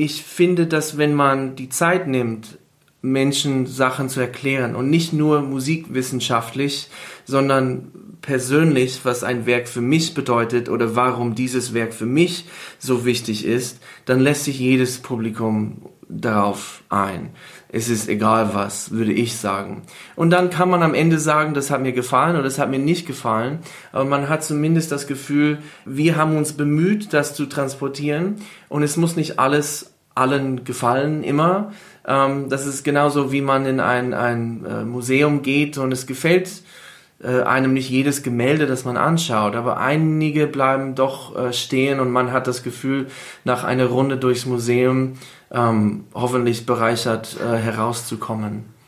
ich finde, dass wenn man die Zeit nimmt, Menschen Sachen zu erklären und nicht nur musikwissenschaftlich, sondern persönlich, was ein Werk für mich bedeutet oder warum dieses Werk für mich so wichtig ist, dann lässt sich jedes Publikum darauf ein. Es ist egal was, würde ich sagen. Und dann kann man am Ende sagen, das hat mir gefallen oder das hat mir nicht gefallen. Aber man hat zumindest das Gefühl, wir haben uns bemüht, das zu transportieren. Und es muss nicht alles allen gefallen immer. Ähm, das ist genauso, wie man in ein, ein äh, Museum geht und es gefällt äh, einem nicht jedes Gemälde, das man anschaut, aber einige bleiben doch äh, stehen und man hat das Gefühl, nach einer Runde durchs Museum ähm, hoffentlich bereichert äh, herauszukommen.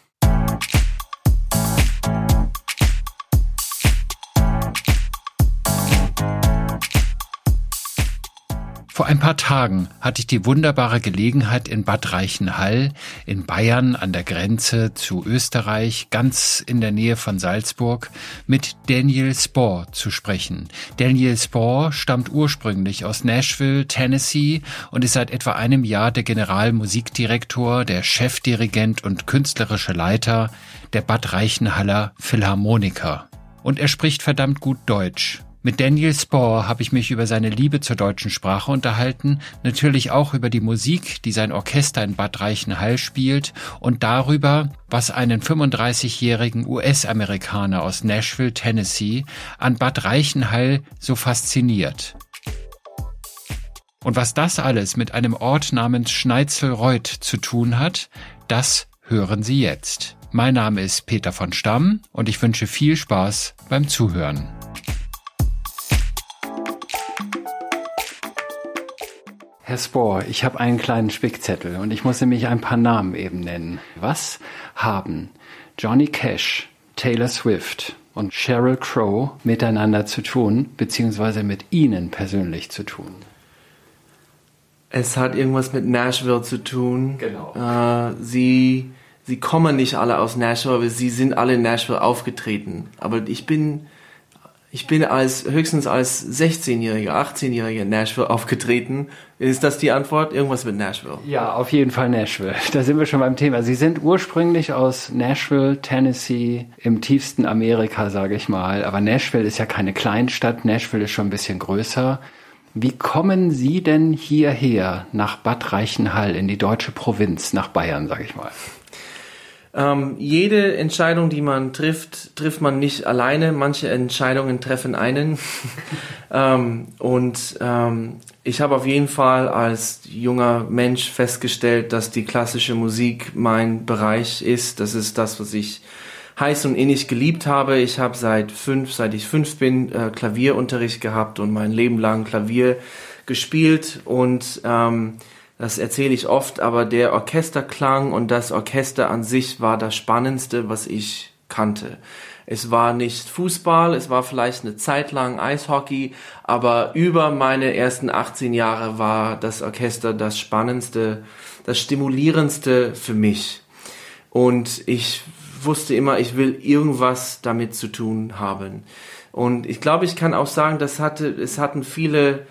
Vor ein paar Tagen hatte ich die wunderbare Gelegenheit, in Bad Reichenhall in Bayern an der Grenze zu Österreich, ganz in der Nähe von Salzburg, mit Daniel Spohr zu sprechen. Daniel Spohr stammt ursprünglich aus Nashville, Tennessee und ist seit etwa einem Jahr der Generalmusikdirektor, der Chefdirigent und künstlerische Leiter der Bad Reichenhaller Philharmoniker. Und er spricht verdammt gut Deutsch. Mit Daniel Spohr habe ich mich über seine Liebe zur deutschen Sprache unterhalten, natürlich auch über die Musik, die sein Orchester in Bad Reichenhall spielt und darüber, was einen 35-jährigen US-Amerikaner aus Nashville, Tennessee an Bad Reichenhall so fasziniert. Und was das alles mit einem Ort namens Schneitzelreuth zu tun hat, das hören Sie jetzt. Mein Name ist Peter von Stamm und ich wünsche viel Spaß beim Zuhören. Herr Spohr, ich habe einen kleinen Spickzettel und ich muss nämlich ein paar Namen eben nennen. Was haben Johnny Cash, Taylor Swift und Sheryl Crow miteinander zu tun, beziehungsweise mit Ihnen persönlich zu tun? Es hat irgendwas mit Nashville zu tun. Genau. Äh, sie, sie kommen nicht alle aus Nashville, aber sie sind alle in Nashville aufgetreten. Aber ich bin ich bin als höchstens als 16-Jähriger, 18-Jähriger in Nashville aufgetreten. Ist das die Antwort? Irgendwas mit Nashville? Ja, auf jeden Fall Nashville. Da sind wir schon beim Thema. Sie sind ursprünglich aus Nashville, Tennessee, im tiefsten Amerika, sage ich mal. Aber Nashville ist ja keine Kleinstadt. Nashville ist schon ein bisschen größer. Wie kommen Sie denn hierher nach Bad Reichenhall in die deutsche Provinz, nach Bayern, sage ich mal? Ähm, jede Entscheidung, die man trifft, trifft man nicht alleine. Manche Entscheidungen treffen einen. ähm, und ähm, ich habe auf jeden Fall als junger Mensch festgestellt, dass die klassische Musik mein Bereich ist. Das ist das, was ich heiß und innig geliebt habe. Ich habe seit fünf, seit ich fünf bin, äh, Klavierunterricht gehabt und mein Leben lang Klavier gespielt und ähm, das erzähle ich oft, aber der Orchesterklang und das Orchester an sich war das Spannendste, was ich kannte. Es war nicht Fußball, es war vielleicht eine Zeit lang Eishockey, aber über meine ersten 18 Jahre war das Orchester das Spannendste, das Stimulierendste für mich. Und ich wusste immer, ich will irgendwas damit zu tun haben. Und ich glaube, ich kann auch sagen, das hatte, es hatten viele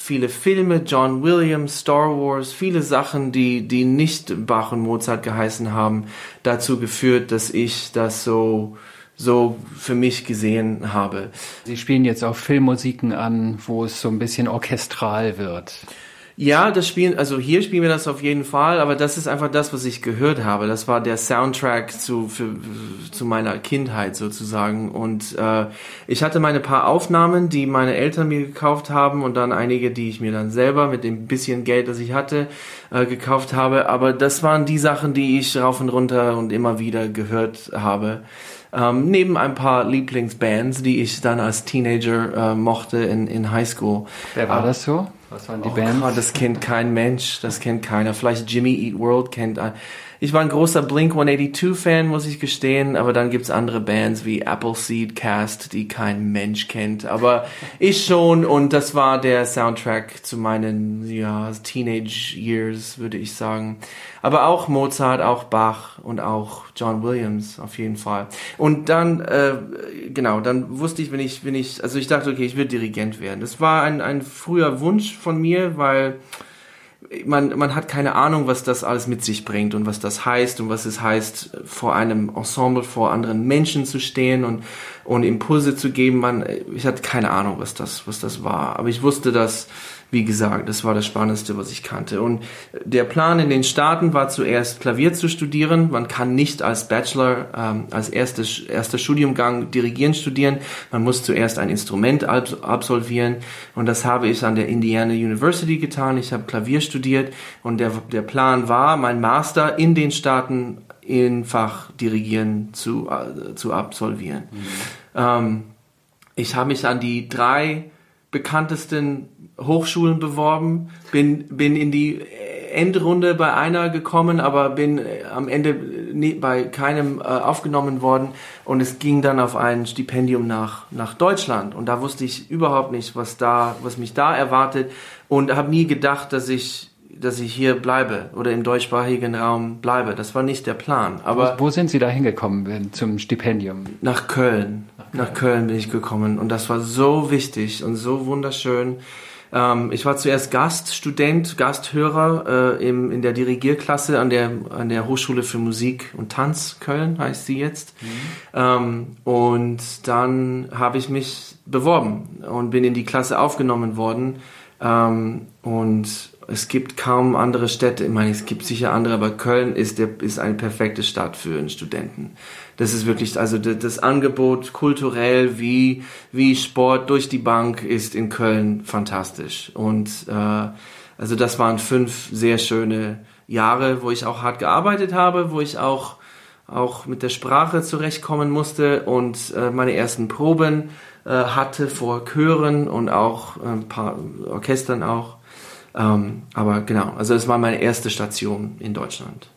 viele Filme, John Williams, Star Wars, viele Sachen, die, die nicht Bach und Mozart geheißen haben, dazu geführt, dass ich das so, so für mich gesehen habe. Sie spielen jetzt auch Filmmusiken an, wo es so ein bisschen orchestral wird. Ja, das spielen, also hier spielen wir das auf jeden Fall, aber das ist einfach das, was ich gehört habe. Das war der Soundtrack zu, für, zu meiner Kindheit sozusagen. Und äh, ich hatte meine paar Aufnahmen, die meine Eltern mir gekauft haben und dann einige, die ich mir dann selber mit dem bisschen Geld, das ich hatte, äh, gekauft habe. Aber das waren die Sachen, die ich rauf und runter und immer wieder gehört habe. Ähm, neben ein paar Lieblingsbands, die ich dann als Teenager äh, mochte in, in Highschool. Wer war das so? Was waren die oh Bands? Gott, das kennt kein Mensch, das kennt keiner. Vielleicht Jimmy Eat World kennt. Ich war ein großer Blink 182 Fan, muss ich gestehen, aber dann gibt's andere Bands wie Appleseed Cast, die kein Mensch kennt, aber ich schon und das war der Soundtrack zu meinen ja, Teenage Years, würde ich sagen. Aber auch Mozart, auch Bach und auch John Williams auf jeden Fall. Und dann äh, genau, dann wusste ich, wenn ich wenn ich also ich dachte, okay, ich will Dirigent werden. Das war ein ein früher Wunsch von mir, weil man, man hat keine Ahnung, was das alles mit sich bringt und was das heißt und was es heißt, vor einem Ensemble, vor anderen Menschen zu stehen und, und Impulse zu geben. Man, ich hatte keine Ahnung, was das, was das war. Aber ich wusste, dass wie gesagt, das war das Spannendste, was ich kannte. Und der Plan in den Staaten war zuerst Klavier zu studieren. Man kann nicht als Bachelor, ähm, als erstes, erster Studiumgang Dirigieren studieren. Man muss zuerst ein Instrument absolvieren. Und das habe ich an der Indiana University getan. Ich habe Klavier studiert. Und der, der Plan war, mein Master in den Staaten in Fach Dirigieren zu, äh, zu absolvieren. Mhm. Ähm, ich habe mich an die drei bekanntesten Hochschulen beworben, bin, bin in die Endrunde bei einer gekommen, aber bin äh, am Ende nie, bei keinem äh, aufgenommen worden und es ging dann auf ein Stipendium nach, nach Deutschland und da wusste ich überhaupt nicht, was da, was mich da erwartet und habe nie gedacht, dass ich dass ich hier bleibe oder im deutschsprachigen Raum bleibe. Das war nicht der Plan. Aber wo, wo sind Sie da hingekommen zum Stipendium? Nach Köln. Nach Köln. Bin ich gekommen und das war so wichtig und so wunderschön. Ähm, ich war zuerst Gaststudent, Gasthörer äh, im, in der Dirigierklasse an der, an der Hochschule für Musik und Tanz Köln, heißt sie jetzt. Mhm. Ähm, und dann habe ich mich beworben und bin in die Klasse aufgenommen worden. Ähm, und es gibt kaum andere Städte, ich meine, es gibt sicher andere, aber Köln ist, der, ist eine perfekte Stadt für einen Studenten. Das ist wirklich, also das, Angebot kulturell wie, wie Sport durch die Bank ist in Köln fantastisch. Und äh, also das waren fünf sehr schöne Jahre, wo ich auch hart gearbeitet habe, wo ich auch auch mit der Sprache zurechtkommen musste und äh, meine ersten Proben äh, hatte vor Chören und auch ein paar Orchestern auch. Ähm, aber genau, also es war meine erste Station in Deutschland.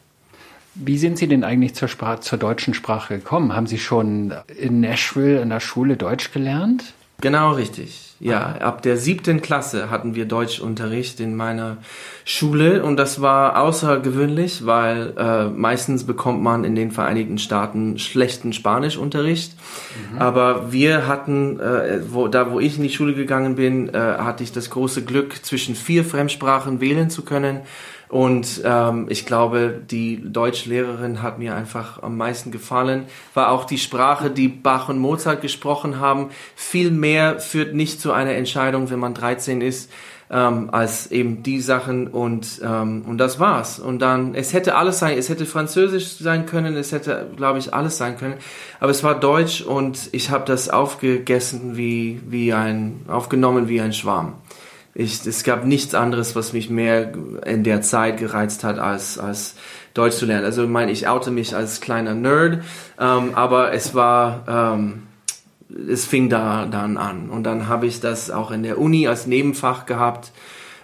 Wie sind Sie denn eigentlich zur, Sprache, zur deutschen Sprache gekommen? Haben Sie schon in Nashville in der Schule Deutsch gelernt? Genau richtig. Ja, ab der siebten Klasse hatten wir Deutschunterricht in meiner Schule und das war außergewöhnlich, weil äh, meistens bekommt man in den Vereinigten Staaten schlechten Spanischunterricht. Mhm. Aber wir hatten, äh, wo, da wo ich in die Schule gegangen bin, äh, hatte ich das große Glück, zwischen vier Fremdsprachen wählen zu können und ähm, ich glaube, die Deutschlehrerin hat mir einfach am meisten gefallen. War auch die Sprache, die Bach und Mozart gesprochen haben. Viel mehr führt nicht zu einer Entscheidung, wenn man 13 ist, ähm, als eben die Sachen. Und, ähm, und das war's. Und dann, es hätte alles sein, es hätte Französisch sein können, es hätte, glaube ich, alles sein können. Aber es war Deutsch und ich habe das aufgegessen wie, wie ein, aufgenommen wie ein Schwarm ich, es gab nichts anderes, was mich mehr in der Zeit gereizt hat, als, als Deutsch zu lernen. Also ich meine, ich oute mich als kleiner Nerd, ähm, aber es war, ähm, es fing da dann an. Und dann habe ich das auch in der Uni als Nebenfach gehabt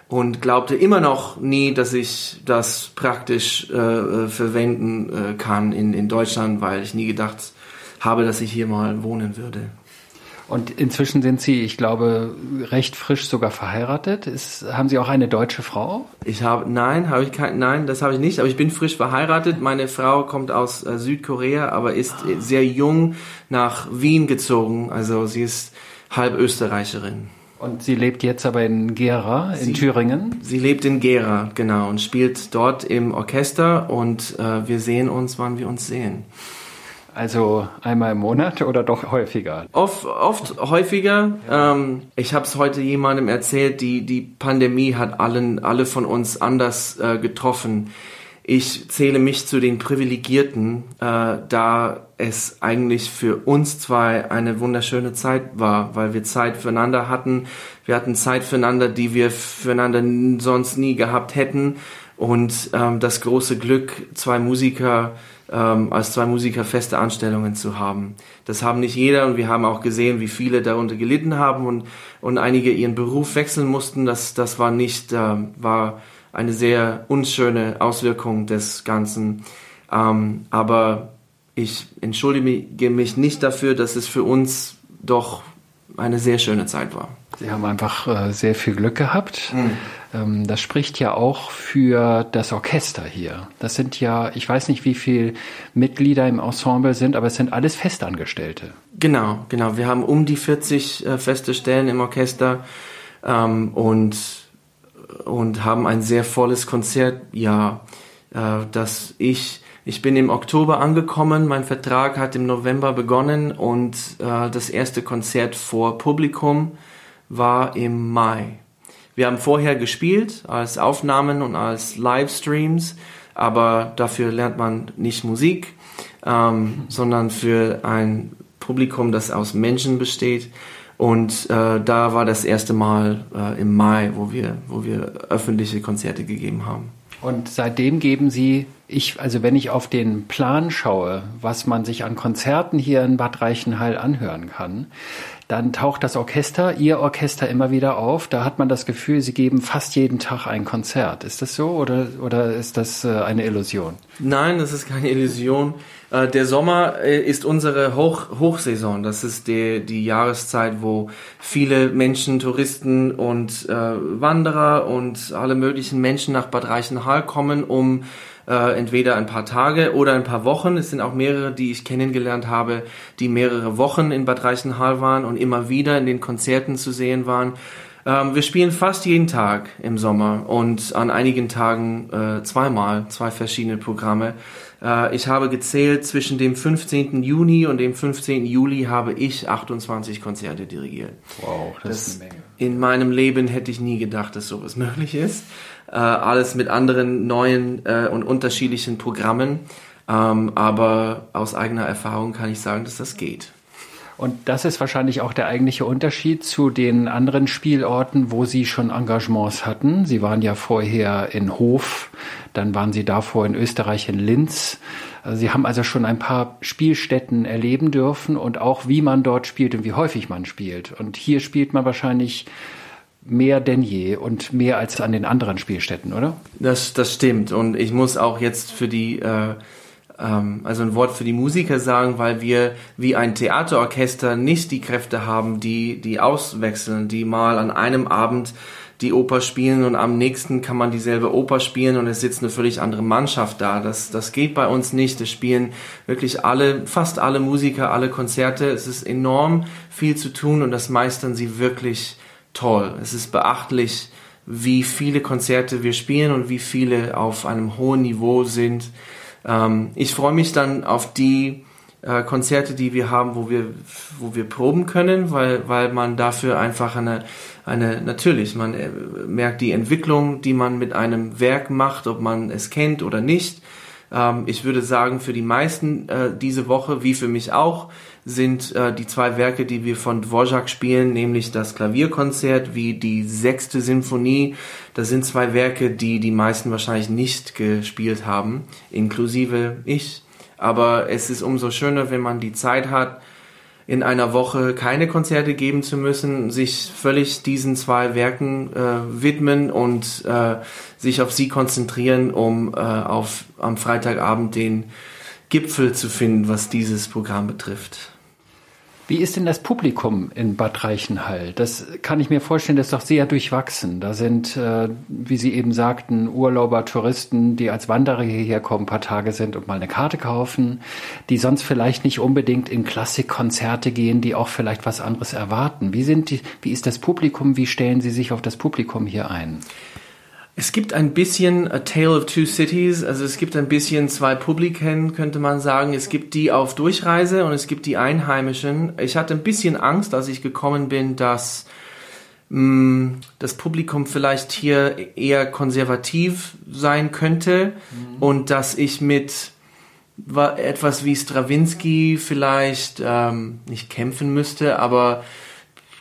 und glaubte immer noch nie, dass ich das praktisch äh, verwenden äh, kann in, in Deutschland, weil ich nie gedacht habe, dass ich hier mal wohnen würde. Und inzwischen sind Sie, ich glaube, recht frisch sogar verheiratet. Ist, haben Sie auch eine deutsche Frau? Ich habe, nein, habe ich kein, nein, das habe ich nicht. Aber ich bin frisch verheiratet. Meine Frau kommt aus äh, Südkorea, aber ist ah. sehr jung nach Wien gezogen. Also sie ist halb Österreicherin. Und sie lebt jetzt aber in Gera, in sie, Thüringen? Sie lebt in Gera, genau, und spielt dort im Orchester. Und äh, wir sehen uns, wann wir uns sehen. Also einmal im Monat oder doch häufiger? Oft, oft häufiger. Ja. Ähm, ich habe es heute jemandem erzählt, die, die Pandemie hat allen, alle von uns anders äh, getroffen. Ich zähle mich zu den Privilegierten, äh, da es eigentlich für uns zwei eine wunderschöne Zeit war, weil wir Zeit füreinander hatten. Wir hatten Zeit füreinander, die wir füreinander sonst nie gehabt hätten. Und ähm, das große Glück, zwei Musiker ähm, als zwei Musiker feste Anstellungen zu haben. Das haben nicht jeder und wir haben auch gesehen, wie viele darunter gelitten haben und, und einige ihren Beruf wechseln mussten. Das, das war nicht, äh, war eine sehr unschöne Auswirkung des Ganzen. Ähm, aber ich entschuldige mich nicht dafür, dass es für uns doch eine sehr schöne Zeit war. Sie haben einfach äh, sehr viel Glück gehabt. Mhm. Das spricht ja auch für das Orchester hier. Das sind ja, ich weiß nicht, wie viele Mitglieder im Ensemble sind, aber es sind alles Festangestellte. Genau, genau. Wir haben um die 40 äh, feste Stellen im Orchester ähm, und und haben ein sehr volles Konzertjahr, äh, das ich ich bin im Oktober angekommen, mein Vertrag hat im November begonnen und äh, das erste Konzert vor Publikum war im Mai. Wir haben vorher gespielt als Aufnahmen und als Livestreams, aber dafür lernt man nicht Musik, ähm, sondern für ein Publikum, das aus Menschen besteht. Und äh, da war das erste Mal äh, im Mai, wo wir, wo wir öffentliche Konzerte gegeben haben. Und seitdem geben Sie, ich, also wenn ich auf den Plan schaue, was man sich an Konzerten hier in Bad Reichenhall anhören kann, dann taucht das Orchester, Ihr Orchester immer wieder auf. Da hat man das Gefühl, Sie geben fast jeden Tag ein Konzert. Ist das so oder, oder ist das äh, eine Illusion? Nein, das ist keine Illusion. Äh, der Sommer äh, ist unsere Hoch Hochsaison. Das ist die, die Jahreszeit, wo viele Menschen, Touristen und Wanderer und alle möglichen Menschen nach Bad Reichenhall kommen, um äh, entweder ein paar Tage oder ein paar Wochen. Es sind auch mehrere, die ich kennengelernt habe, die mehrere Wochen in Bad Reichenhall waren und immer wieder in den Konzerten zu sehen waren. Ähm, wir spielen fast jeden Tag im Sommer und an einigen Tagen äh, zweimal, zwei verschiedene Programme. Äh, ich habe gezählt, zwischen dem 15. Juni und dem 15. Juli habe ich 28 Konzerte dirigiert. Wow, das, das ist eine Menge. In meinem Leben hätte ich nie gedacht, dass sowas möglich ist. Äh, alles mit anderen neuen äh, und unterschiedlichen Programmen. Ähm, aber aus eigener Erfahrung kann ich sagen, dass das geht. Und das ist wahrscheinlich auch der eigentliche Unterschied zu den anderen Spielorten, wo Sie schon Engagements hatten. Sie waren ja vorher in Hof, dann waren Sie davor in Österreich in Linz. Sie haben also schon ein paar Spielstätten erleben dürfen und auch wie man dort spielt und wie häufig man spielt. Und hier spielt man wahrscheinlich mehr denn je und mehr als an den anderen Spielstätten, oder? Das, das stimmt. Und ich muss auch jetzt für die äh, ähm, also ein Wort für die Musiker sagen, weil wir wie ein Theaterorchester nicht die Kräfte haben, die, die auswechseln, die mal an einem Abend die Oper spielen und am nächsten kann man dieselbe Oper spielen und es sitzt eine völlig andere Mannschaft da. Das, das geht bei uns nicht. Es spielen wirklich alle, fast alle Musiker, alle Konzerte. Es ist enorm viel zu tun und das meistern sie wirklich toll. Es ist beachtlich, wie viele Konzerte wir spielen und wie viele auf einem hohen Niveau sind. Ähm, ich freue mich dann auf die äh, Konzerte, die wir haben, wo wir, wo wir proben können, weil, weil man dafür einfach eine, eine, natürlich, man äh, merkt die Entwicklung, die man mit einem Werk macht, ob man es kennt oder nicht. Ähm, ich würde sagen, für die meisten äh, diese Woche, wie für mich auch, sind äh, die zwei Werke, die wir von Dvorak spielen, nämlich das Klavierkonzert wie die sechste Sinfonie. Das sind zwei Werke, die die meisten wahrscheinlich nicht gespielt haben, inklusive ich. Aber es ist umso schöner, wenn man die Zeit hat, in einer Woche keine Konzerte geben zu müssen, sich völlig diesen zwei Werken äh, widmen und äh, sich auf sie konzentrieren, um äh, auf am Freitagabend den Gipfel zu finden, was dieses Programm betrifft. Wie ist denn das Publikum in Bad Reichenhall? Das kann ich mir vorstellen, das ist doch sehr durchwachsen. Da sind, äh, wie Sie eben sagten, Urlauber, Touristen, die als Wanderer hierher kommen, ein paar Tage sind und mal eine Karte kaufen, die sonst vielleicht nicht unbedingt in Klassikkonzerte gehen, die auch vielleicht was anderes erwarten. Wie sind die, wie ist das Publikum? Wie stellen Sie sich auf das Publikum hier ein? Es gibt ein bisschen A Tale of Two Cities, also es gibt ein bisschen zwei Publiken, könnte man sagen. Es gibt die auf Durchreise und es gibt die Einheimischen. Ich hatte ein bisschen Angst, als ich gekommen bin, dass mh, mm, das Publikum vielleicht hier eher konservativ sein könnte mhm. und dass ich mit etwas wie Stravinsky vielleicht ähm, nicht kämpfen müsste, aber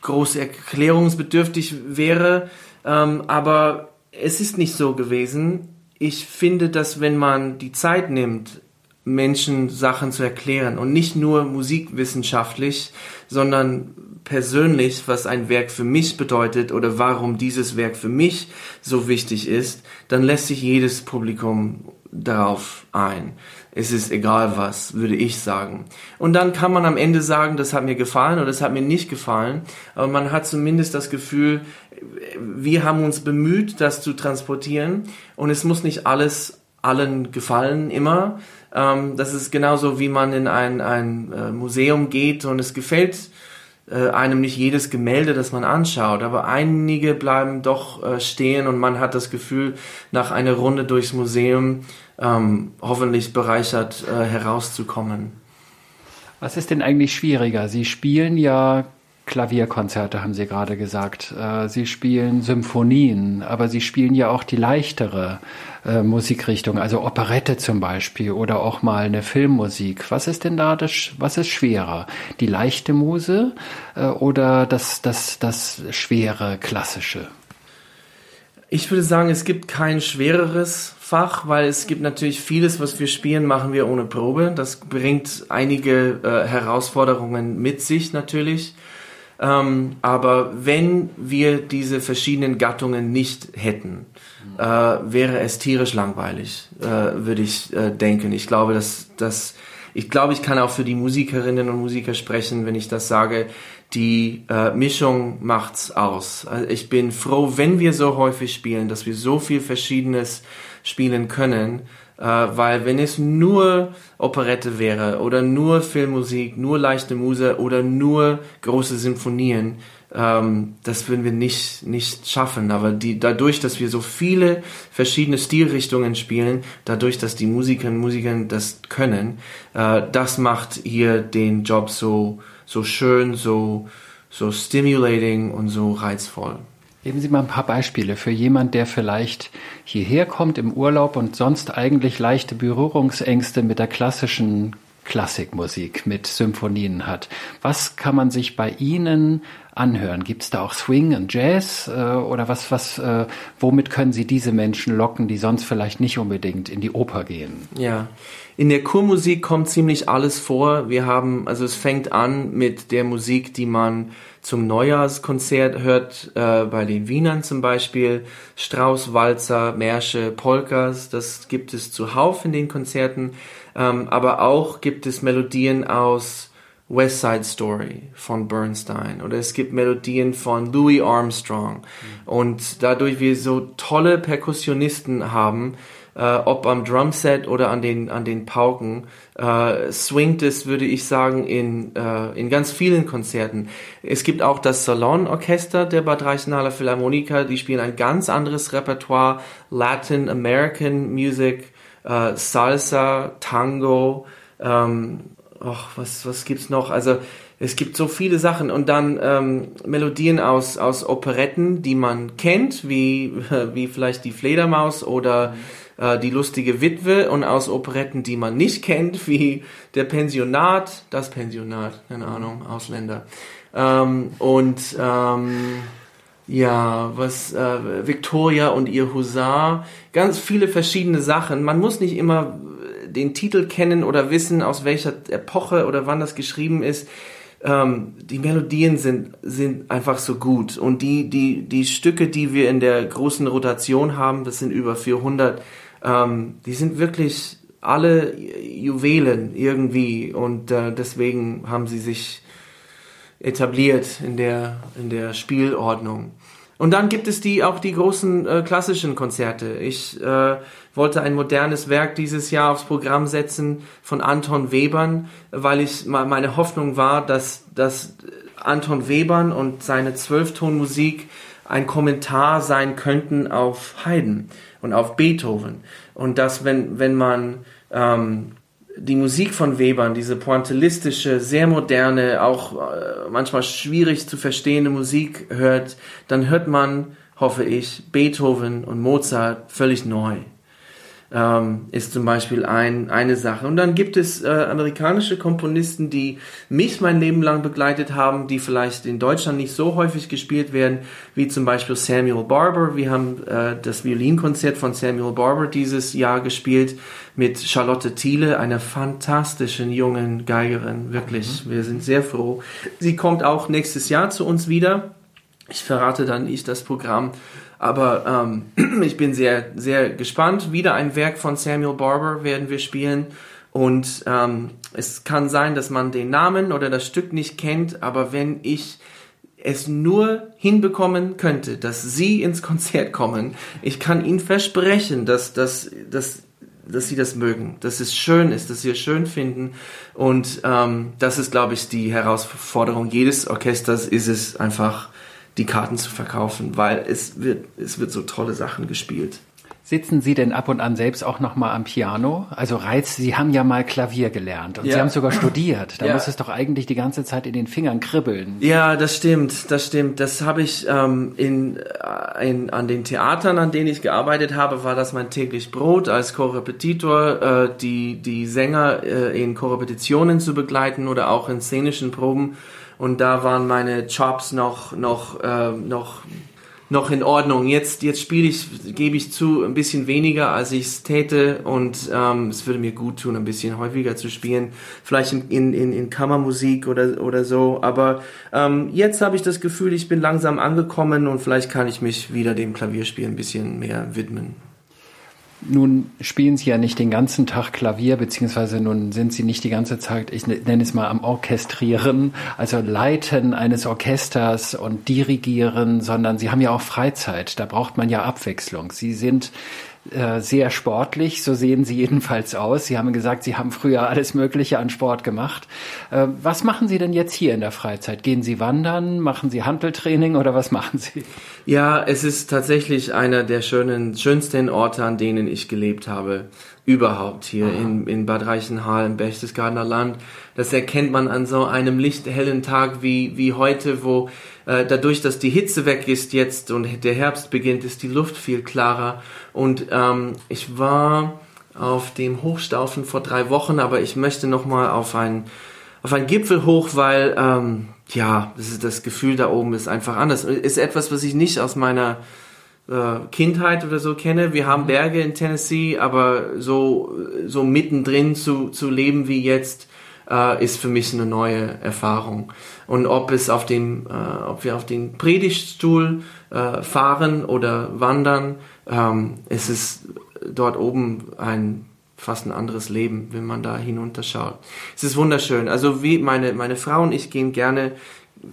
groß erklärungsbedürftig wäre. Ähm, aber es ist nicht so gewesen. Ich finde, dass wenn man die Zeit nimmt, Menschen Sachen zu erklären und nicht nur musikwissenschaftlich, sondern persönlich, was ein Werk für mich bedeutet oder warum dieses Werk für mich so wichtig ist, dann lässt sich jedes Publikum darauf ein. Es ist egal was, würde ich sagen. Und dann kann man am Ende sagen, das hat mir gefallen oder das hat mir nicht gefallen, aber man hat zumindest das Gefühl, wir haben uns bemüht, das zu transportieren und es muss nicht alles allen gefallen immer. Ähm, das ist genauso, wie man in ein, ein äh, Museum geht und es gefällt äh, einem nicht jedes Gemälde, das man anschaut, aber einige bleiben doch äh, stehen und man hat das Gefühl, nach einer Runde durchs Museum ähm, hoffentlich bereichert äh, herauszukommen. Was ist denn eigentlich schwieriger? Sie spielen ja Klavierkonzerte, haben Sie gerade gesagt. Äh, Sie spielen Symphonien, aber Sie spielen ja auch die leichtere äh, Musikrichtung, also Operette zum Beispiel oder auch mal eine Filmmusik. Was ist denn da das, was ist schwerer? Die leichte Muse äh, oder das, das, das schwere Klassische? Ich würde sagen, es gibt kein schwereres Fach, weil es gibt natürlich vieles, was wir spielen, machen wir ohne Probe. Das bringt einige äh, Herausforderungen mit sich natürlich. Ähm, aber wenn wir diese verschiedenen Gattungen nicht hätten, äh, wäre es tierisch langweilig, äh, würde ich äh, denken. Ich glaube, dass, dass ich glaube, ich kann auch für die Musikerinnen und Musiker sprechen, wenn ich das sage. Die äh, Mischung macht's aus. Also ich bin froh, wenn wir so häufig spielen, dass wir so viel Verschiedenes spielen können, weil wenn es nur Operette wäre oder nur Filmmusik, nur leichte Muse oder nur große Symphonien, ähm, das würden wir nicht, nicht schaffen. Aber die, dadurch, dass wir so viele verschiedene Stilrichtungen spielen, dadurch, dass die Musikerinnen und Musiker das können, äh, das macht hier den Job so, so schön, so, so stimulating und so reizvoll. Geben Sie mal ein paar Beispiele für jemand, der vielleicht hierher kommt im Urlaub und sonst eigentlich leichte Berührungsängste mit der klassischen Klassikmusik, mit Symphonien hat. Was kann man sich bei Ihnen anhören? Gibt es da auch Swing und Jazz äh, oder was, was, äh, womit können Sie diese Menschen locken, die sonst vielleicht nicht unbedingt in die Oper gehen? Ja, in der Chormusik kommt ziemlich alles vor. Wir haben, also es fängt an mit der Musik, die man zum Neujahrskonzert hört, äh, bei den Wienern zum Beispiel, Strauß, Walzer, Märsche, Polkas, das gibt es zuhauf in den Konzerten, ähm, aber auch gibt es Melodien aus West Side Story von Bernstein oder es gibt Melodien von Louis Armstrong mhm. und dadurch wir so tolle Perkussionisten haben, äh, ob am Drumset oder an den, an den Pauken, äh, swingt es, würde ich sagen, in, äh, in ganz vielen Konzerten. Es gibt auch das Salonorchester der Bad Reichenhaller Philharmoniker, die spielen ein ganz anderes Repertoire, Latin American Music, äh, Salsa, Tango, ähm, och, was, was gibt's noch? Also, es gibt so viele Sachen und dann ähm, Melodien aus, aus Operetten, die man kennt, wie, wie vielleicht die Fledermaus oder äh, die lustige Witwe und aus Operetten, die man nicht kennt, wie der Pensionat, das Pensionat, keine Ahnung, Ausländer. Ähm, und ähm, ja, was äh, Victoria und ihr Husar, ganz viele verschiedene Sachen. Man muss nicht immer den Titel kennen oder wissen, aus welcher Epoche oder wann das geschrieben ist. Ähm, die Melodien sind, sind einfach so gut. Und die, die, die Stücke, die wir in der großen Rotation haben, das sind über 400, ähm, die sind wirklich alle Juwelen irgendwie und äh, deswegen haben sie sich etabliert in der, in der Spielordnung. Und dann gibt es die auch die großen äh, klassischen Konzerte. Ich äh, wollte ein modernes Werk dieses Jahr aufs Programm setzen von Anton Webern, weil ich meine Hoffnung war, dass, dass Anton Webern und seine Zwölftonmusik ein Kommentar sein könnten auf Haydn und auf Beethoven. Und dass, wenn, wenn man ähm, die Musik von Webern, diese pointillistische, sehr moderne, auch äh, manchmal schwierig zu verstehende Musik hört, dann hört man, hoffe ich, Beethoven und Mozart völlig neu ähm, ist zum Beispiel ein, eine Sache. Und dann gibt es äh, amerikanische Komponisten, die mich mein Leben lang begleitet haben, die vielleicht in Deutschland nicht so häufig gespielt werden, wie zum Beispiel Samuel Barber. Wir haben äh, das Violinkonzert von Samuel Barber dieses Jahr gespielt mit Charlotte Thiele, einer fantastischen jungen Geigerin. Wirklich, mhm. wir sind sehr froh. Sie kommt auch nächstes Jahr zu uns wieder. Ich verrate dann nicht das Programm. Aber ähm, ich bin sehr, sehr gespannt. Wieder ein Werk von Samuel Barber werden wir spielen. Und ähm, es kann sein, dass man den Namen oder das Stück nicht kennt, aber wenn ich es nur hinbekommen könnte, dass Sie ins Konzert kommen, ich kann Ihnen versprechen, dass, dass, dass dass sie das mögen, dass es schön ist, dass sie es schön finden. Und ähm, das ist, glaube ich, die Herausforderung jedes Orchesters, ist es einfach, die Karten zu verkaufen, weil es wird, es wird so tolle Sachen gespielt. Sitzen Sie denn ab und an selbst auch noch mal am Piano? Also Reiz, Sie haben ja mal Klavier gelernt und ja. Sie haben sogar studiert. Da ja. muss es doch eigentlich die ganze Zeit in den Fingern kribbeln. Ja, das stimmt, das stimmt. Das habe ich ähm, in, äh, in, an den Theatern, an denen ich gearbeitet habe, war das mein täglich Brot als Korrepetitor, äh, die die Sänger äh, in Korrepetitionen zu begleiten oder auch in szenischen Proben. Und da waren meine Chops noch noch äh, noch noch in Ordnung. Jetzt, jetzt spiele ich, gebe ich zu, ein bisschen weniger, als ich es täte und ähm, es würde mir gut tun, ein bisschen häufiger zu spielen. Vielleicht in, in, in Kammermusik oder, oder so. Aber ähm, jetzt habe ich das Gefühl, ich bin langsam angekommen und vielleicht kann ich mich wieder dem Klavierspiel ein bisschen mehr widmen. Nun spielen Sie ja nicht den ganzen Tag Klavier, beziehungsweise nun sind Sie nicht die ganze Zeit, ich nenne es mal am Orchestrieren, also Leiten eines Orchesters und Dirigieren, sondern Sie haben ja auch Freizeit. Da braucht man ja Abwechslung. Sie sind äh, sehr sportlich, so sehen Sie jedenfalls aus. Sie haben gesagt, Sie haben früher alles Mögliche an Sport gemacht. Äh, was machen Sie denn jetzt hier in der Freizeit? Gehen Sie wandern? Machen Sie Handeltraining oder was machen Sie? Ja, es ist tatsächlich einer der schönen, schönsten Orte, an denen ich gelebt habe überhaupt hier in, in Bad Reichenhall im Berchtesgadener Land. Das erkennt man an so einem lichthellen Tag wie, wie heute, wo äh, dadurch, dass die Hitze weg ist jetzt und der Herbst beginnt, ist die Luft viel klarer. Und ähm, ich war auf dem Hochstaufen vor drei Wochen, aber ich möchte noch mal auf ein auf einen Gipfel hoch, weil ähm, ja, das, ist, das Gefühl da oben ist einfach anders. Ist etwas, was ich nicht aus meiner Kindheit oder so kenne. Wir haben mhm. Berge in Tennessee, aber so, so mittendrin zu, zu leben wie jetzt, äh, ist für mich eine neue Erfahrung. Und ob es auf dem, äh, ob wir auf den Predigtstuhl äh, fahren oder wandern, ähm, es ist dort oben ein fast ein anderes Leben, wenn man da hinunterschaut. Es ist wunderschön. Also wie meine, meine Frau und ich gehen gerne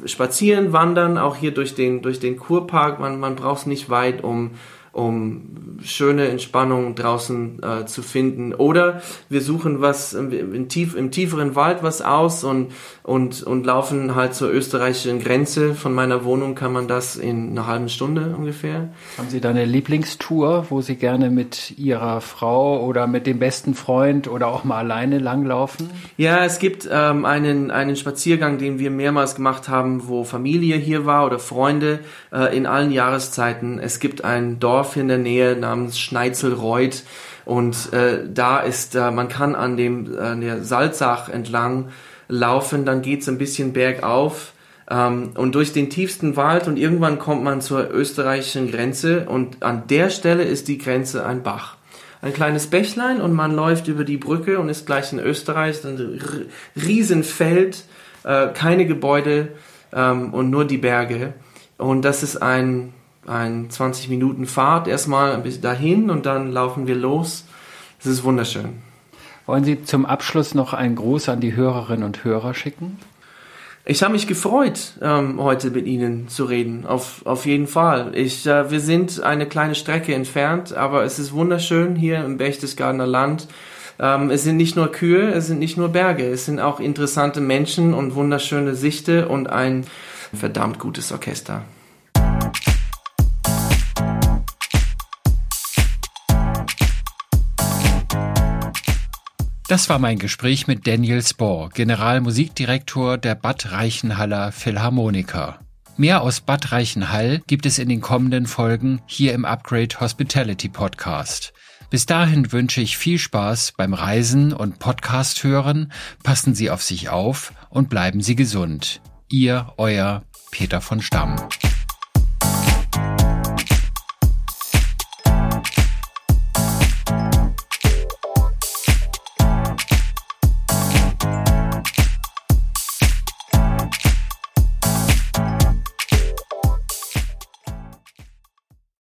spazieren, wandern, auch hier durch den, durch den Kurpark. Man, man braucht es nicht weit, um um schöne Entspannung draußen äh, zu finden. Oder wir suchen was im, tief, im tieferen Wald was aus und, und, und laufen halt zur österreichischen Grenze. Von meiner Wohnung kann man das in einer halben Stunde ungefähr. Haben Sie da eine Lieblingstour, wo Sie gerne mit Ihrer Frau oder mit dem besten Freund oder auch mal alleine langlaufen? Ja, es gibt ähm, einen, einen Spaziergang, den wir mehrmals gemacht haben, wo Familie hier war oder Freunde äh, in allen Jahreszeiten. Es gibt ein Dorf, Dorf in der Nähe namens Schneitzelreuth und äh, da ist, äh, man kann an dem an der Salzach entlang laufen, dann geht's ein bisschen bergauf ähm, und durch den tiefsten Wald. Und irgendwann kommt man zur österreichischen Grenze. Und an der Stelle ist die Grenze ein Bach. Ein kleines Bächlein. Und man läuft über die Brücke und ist gleich in Österreich, ein Riesenfeld, äh, keine Gebäude ähm, und nur die Berge. Und das ist ein ein 20 Minuten Fahrt erstmal ein bisschen dahin und dann laufen wir los. Es ist wunderschön. Wollen Sie zum Abschluss noch einen Gruß an die Hörerinnen und Hörer schicken? Ich habe mich gefreut, ähm, heute mit Ihnen zu reden. Auf, auf jeden Fall. Ich, äh, wir sind eine kleine Strecke entfernt, aber es ist wunderschön hier im Berchtesgadener Land. Ähm, es sind nicht nur Kühe, es sind nicht nur Berge, es sind auch interessante Menschen und wunderschöne Sichte und ein verdammt gutes Orchester. Das war mein Gespräch mit Daniel Spohr, Generalmusikdirektor der Bad Reichenhaller Philharmoniker. Mehr aus Bad Reichenhall gibt es in den kommenden Folgen hier im Upgrade Hospitality Podcast. Bis dahin wünsche ich viel Spaß beim Reisen und Podcast hören. Passen Sie auf sich auf und bleiben Sie gesund. Ihr, euer Peter von Stamm.